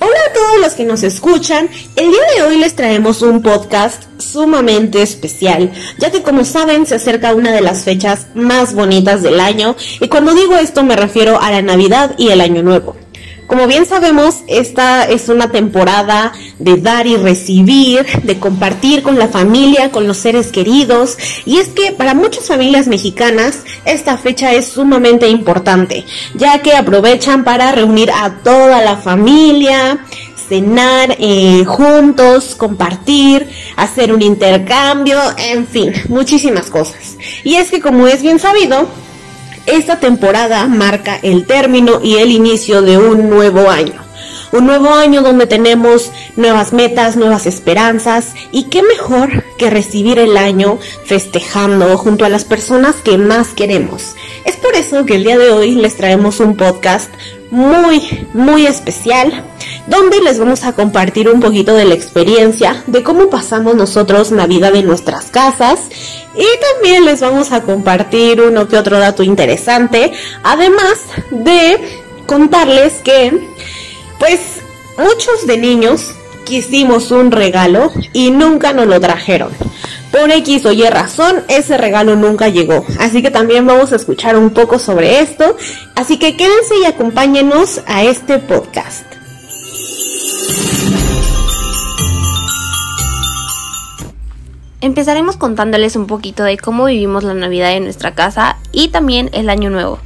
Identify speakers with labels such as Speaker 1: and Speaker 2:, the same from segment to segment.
Speaker 1: Hola a todos los que nos escuchan, el día de hoy les traemos un podcast sumamente especial, ya que como saben se acerca una de las fechas más bonitas del año y cuando digo esto me refiero a la Navidad y el Año Nuevo. Como bien sabemos, esta es una temporada de dar y recibir, de compartir con la familia, con los seres queridos. Y es que para muchas familias mexicanas esta fecha es sumamente importante, ya que aprovechan para reunir a toda la familia, cenar eh, juntos, compartir, hacer un intercambio, en fin, muchísimas cosas. Y es que como es bien sabido, esta temporada marca el término y el inicio de un nuevo año. Un nuevo año donde tenemos nuevas metas, nuevas esperanzas y qué mejor que recibir el año festejando junto a las personas que más queremos. Es por eso que el día de hoy les traemos un podcast muy, muy especial donde les vamos a compartir un poquito de la experiencia de cómo pasamos nosotros Navidad en nuestras casas y también les vamos a compartir uno que otro dato interesante, además de contarles que pues muchos de niños quisimos un regalo y nunca nos lo trajeron. Por X o Y razón, ese regalo nunca llegó. Así que también vamos a escuchar un poco sobre esto. Así que quédense y acompáñenos a este podcast.
Speaker 2: Empezaremos contándoles un poquito de cómo vivimos la Navidad en nuestra casa y también el Año Nuevo.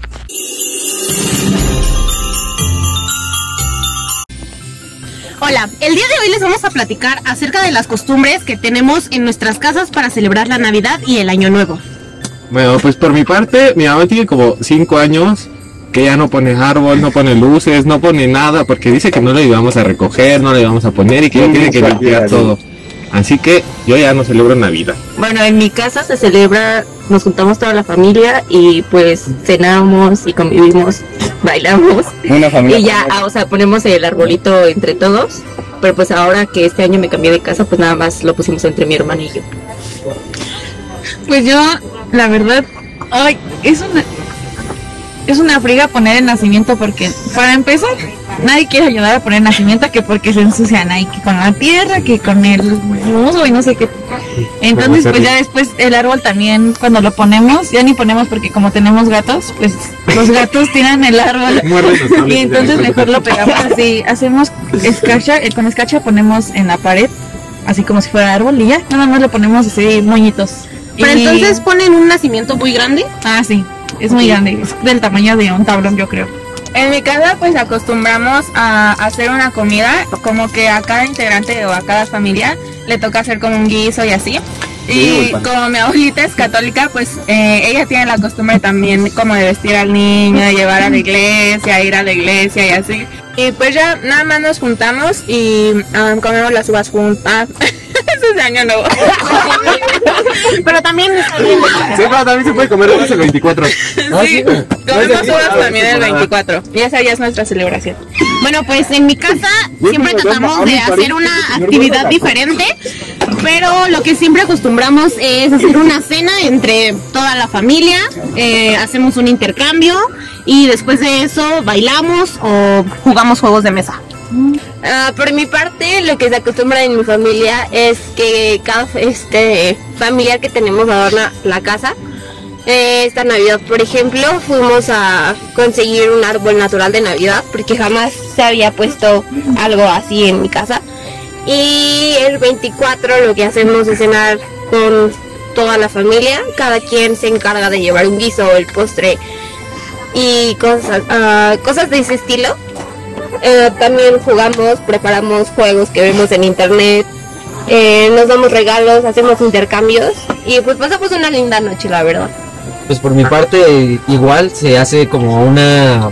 Speaker 1: Hola, el día de hoy les vamos a platicar acerca de las costumbres que tenemos en nuestras casas para celebrar la Navidad y el Año Nuevo.
Speaker 3: Bueno, pues por mi parte, mi mamá tiene como 5 años que ya no pone árbol, no pone luces, no pone nada, porque dice que no le íbamos a recoger, no le íbamos a poner y que ya tiene que limpiar todo. Así que yo ya no celebro Navidad.
Speaker 4: Bueno, en mi casa se celebra, nos juntamos toda la familia y pues cenamos y convivimos, bailamos.
Speaker 3: Una familia.
Speaker 4: Y ya, ah, o sea, ponemos el arbolito entre todos. Pero pues ahora que este año me cambié de casa, pues nada más lo pusimos entre mi hermano y yo.
Speaker 5: Pues yo, la verdad, ay, es una es una friga poner el nacimiento porque para empezar nadie quiere ayudar a poner nacimiento que porque se ensucian ahí que con la tierra que con el musgo y no sé qué. Entonces pues ya después el árbol también cuando lo ponemos ya ni ponemos porque como tenemos gatos pues los gatos tiran el árbol. Y entonces mejor lo pegamos así hacemos escarcha eh, con escarcha ponemos en la pared así como si fuera árbol y ya nada más le ponemos así moñitos.
Speaker 1: Pero
Speaker 5: Y-
Speaker 1: entonces ponen un nacimiento muy grande.
Speaker 5: Ah, sí, es muy grande, es del tamaño de un tablón, yo creo.
Speaker 6: En mi casa pues acostumbramos a hacer una comida, como que a cada integrante o a cada familia le toca hacer como un guiso y así. Y como mi abuelita es católica, pues eh, ella tiene la costumbre también como de vestir al niño, de llevar a la iglesia, ir a la iglesia y así. Y pues ya nada más nos juntamos y ah, comemos las uvas juntas. Eso es de año nuevo.
Speaker 1: Pero también está bien.
Speaker 3: Sí, pero también se puede comer uvas el 24.
Speaker 6: Sí, comemos uvas también el 24. Y esa ya es nuestra celebración.
Speaker 1: Bueno, pues en mi casa siempre tratamos de hacer una actividad diferente, pero lo que siempre acostumbramos es hacer una cena entre toda la familia, eh, hacemos un intercambio y después de eso bailamos o jugamos juegos de mesa.
Speaker 2: Ah, por mi parte, lo que se acostumbra en mi familia es que cada este familiar que tenemos adorna la casa. Eh, esta Navidad, por ejemplo, fuimos a conseguir un árbol natural de Navidad porque jamás se había puesto algo así en mi casa. Y el 24 lo que hacemos es cenar con toda la familia. Cada quien se encarga de llevar un guiso, el postre y cosas, ah, cosas de ese estilo. Eh, también jugamos, preparamos juegos que vemos en internet, eh, nos damos regalos, hacemos intercambios. Y pues pasamos una linda noche, la verdad.
Speaker 7: Pues por mi parte igual se hace como una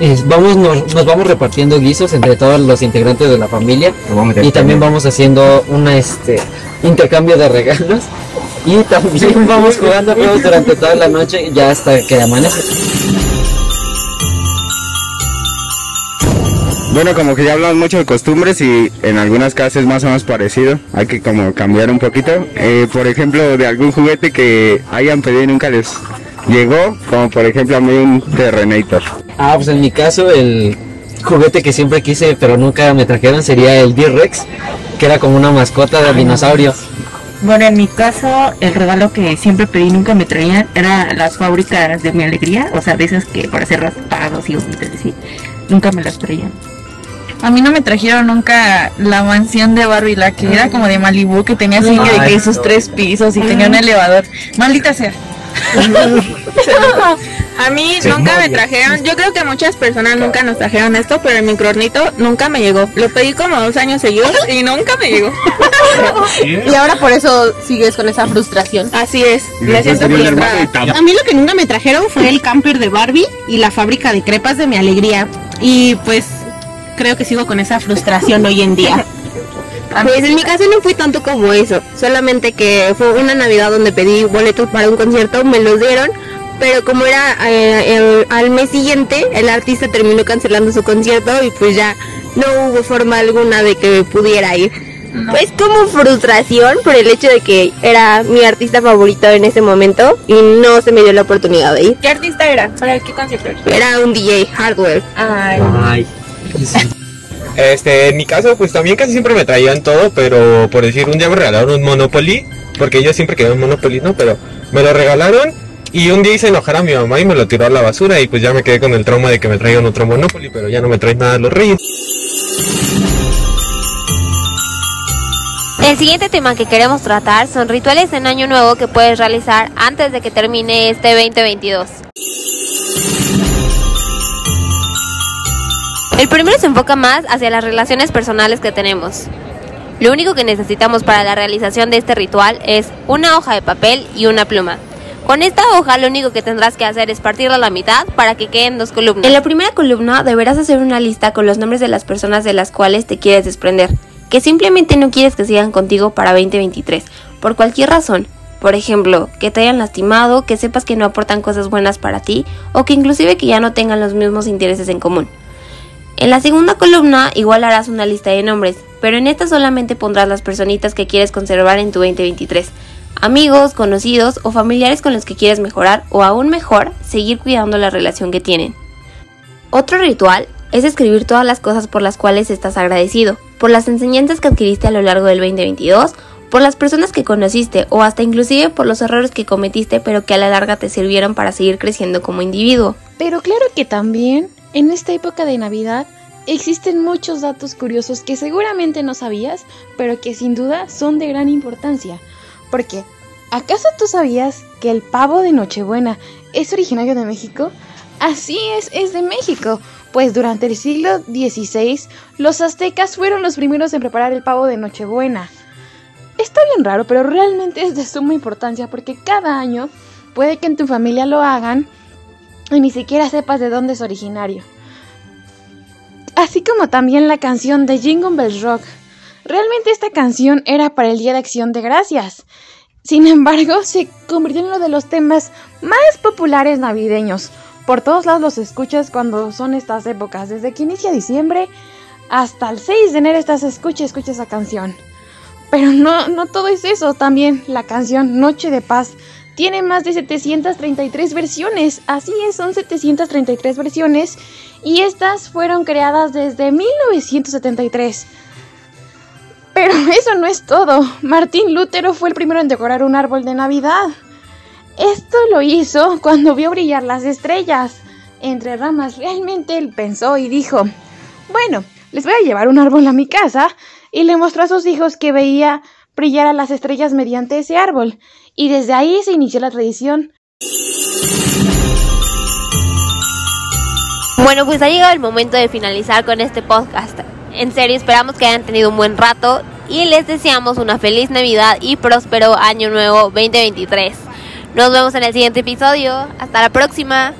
Speaker 7: es- vamos nos, nos vamos repartiendo guisos entre todos los integrantes de la familia. Y también vamos haciendo una este intercambio de regalos. Y también vamos jugando juegos durante toda la noche ya hasta que amanece.
Speaker 8: Bueno, como que ya hablamos mucho de costumbres y en algunas casas es más o menos parecido. Hay que como cambiar un poquito. Eh, por ejemplo, de algún juguete que hayan pedido y nunca les llegó, como por ejemplo a mí un Terrenator.
Speaker 7: Ah, pues en mi caso el juguete que siempre quise pero nunca me trajeron sería el D-Rex, que era como una mascota de dinosaurio.
Speaker 4: Bueno, en mi caso, el regalo que siempre pedí y nunca me traían era las fábricas de mi alegría, o sea, de esas que para hacer raspados y así, nunca me las traían.
Speaker 5: A mí no me trajeron nunca la mansión de Barbie, la que era como de Malibu, que tenía así de que sus tres pisos y tenía un elevador. Maldita sea.
Speaker 6: A mí nunca me trajeron, yo creo que muchas personas nunca nos trajeron esto, pero el microornito nunca me llegó. Lo pedí como dos años seguidos y nunca me llegó.
Speaker 1: Y ahora por eso sigues con esa frustración.
Speaker 6: Así es, me siento frustrada.
Speaker 1: A mí lo que nunca me trajeron fue el camper de Barbie y la fábrica de crepas de mi alegría. Y pues creo que sigo con esa frustración hoy en día.
Speaker 2: Pues en mi caso no fui tanto como eso, solamente que fue una Navidad donde pedí boletos para un concierto, me los dieron, pero como era eh, el- al mes siguiente, el artista terminó cancelando su concierto y pues ya no hubo forma alguna de que pudiera ir. Pues como frustración por el hecho de que era mi artista favorito en ese momento y no se me dio la oportunidad de ir.
Speaker 6: ¿Qué artista era? ¿Para qué concierto?
Speaker 2: Era un DJ hardware.
Speaker 7: Ay.
Speaker 3: Este, en mi caso, pues también casi siempre me traían todo, pero por decir, un día me regalaron un Monopoly, porque yo siempre quería un Monopoly, ¿no? Pero me lo regalaron y un día hice enojar a mi mamá y me lo tiró a la basura y pues ya me quedé con el trauma de que me traigan otro Monopoly, pero ya no me traen nada los reyes.
Speaker 2: El siguiente tema que queremos tratar son rituales en Año Nuevo que puedes realizar antes de que termine este 2022. El primero se enfoca más hacia las relaciones personales que tenemos. Lo único que necesitamos para la realización de este ritual es una hoja de papel y una pluma. Con esta hoja lo único que tendrás que hacer es partirla a la mitad para que queden dos columnas. En la primera columna deberás hacer una lista con los nombres de las personas de las cuales te quieres desprender, que simplemente no quieres que sigan contigo para 2023, por cualquier razón. Por ejemplo, que te hayan lastimado, que sepas que no aportan cosas buenas para ti, o que inclusive que ya no tengan los mismos intereses en común. En la segunda columna igual harás una lista de nombres, pero en esta solamente pondrás las personitas que quieres conservar en tu 2023. Amigos, conocidos o familiares con los que quieres mejorar o aún mejor, seguir cuidando la relación que tienen. Otro ritual es escribir todas las cosas por las cuales estás agradecido, por las enseñanzas que adquiriste a lo largo del 2022, por las personas que conociste o hasta inclusive por los errores que cometiste pero que a la larga te sirvieron para seguir creciendo como individuo.
Speaker 9: Pero claro que también, en esta época de Navidad, existen muchos datos curiosos que seguramente no sabías, pero que sin duda son de gran importancia. Porque, ¿acaso tú sabías que el pavo de Nochebuena es originario de México? Así es, es de México, pues durante el siglo XVI los aztecas fueron los primeros en preparar el pavo de Nochebuena. Está bien raro, pero realmente es de suma importancia porque cada año puede que en tu familia lo hagan y ni siquiera sepas de dónde es originario. Así como también la canción de Jingle Bells Rock. Realmente esta canción era para el Día de Acción de Gracias. Sin embargo, se convirtió en uno de los temas más populares navideños. Por todos lados los escuchas cuando son estas épocas. Desde que inicia diciembre hasta el 6 de enero estás escucha escucha esa canción. Pero no, no todo es eso. También la canción Noche de Paz tiene más de 733 versiones. Así es, son 733 versiones. Y estas fueron creadas desde 1973. Pero eso no es todo. Martín Lutero fue el primero en decorar un árbol de Navidad. Esto lo hizo cuando vio brillar las estrellas entre ramas. Realmente él pensó y dijo, bueno, les voy a llevar un árbol a mi casa y le mostró a sus hijos que veía brillar a las estrellas mediante ese árbol. Y desde ahí se inició la tradición.
Speaker 2: Bueno, pues ha llegado el momento de finalizar con este podcast. En serio, esperamos que hayan tenido un buen rato y les deseamos una feliz Navidad y próspero Año Nuevo 2023. Nos vemos en el siguiente episodio. Hasta la próxima.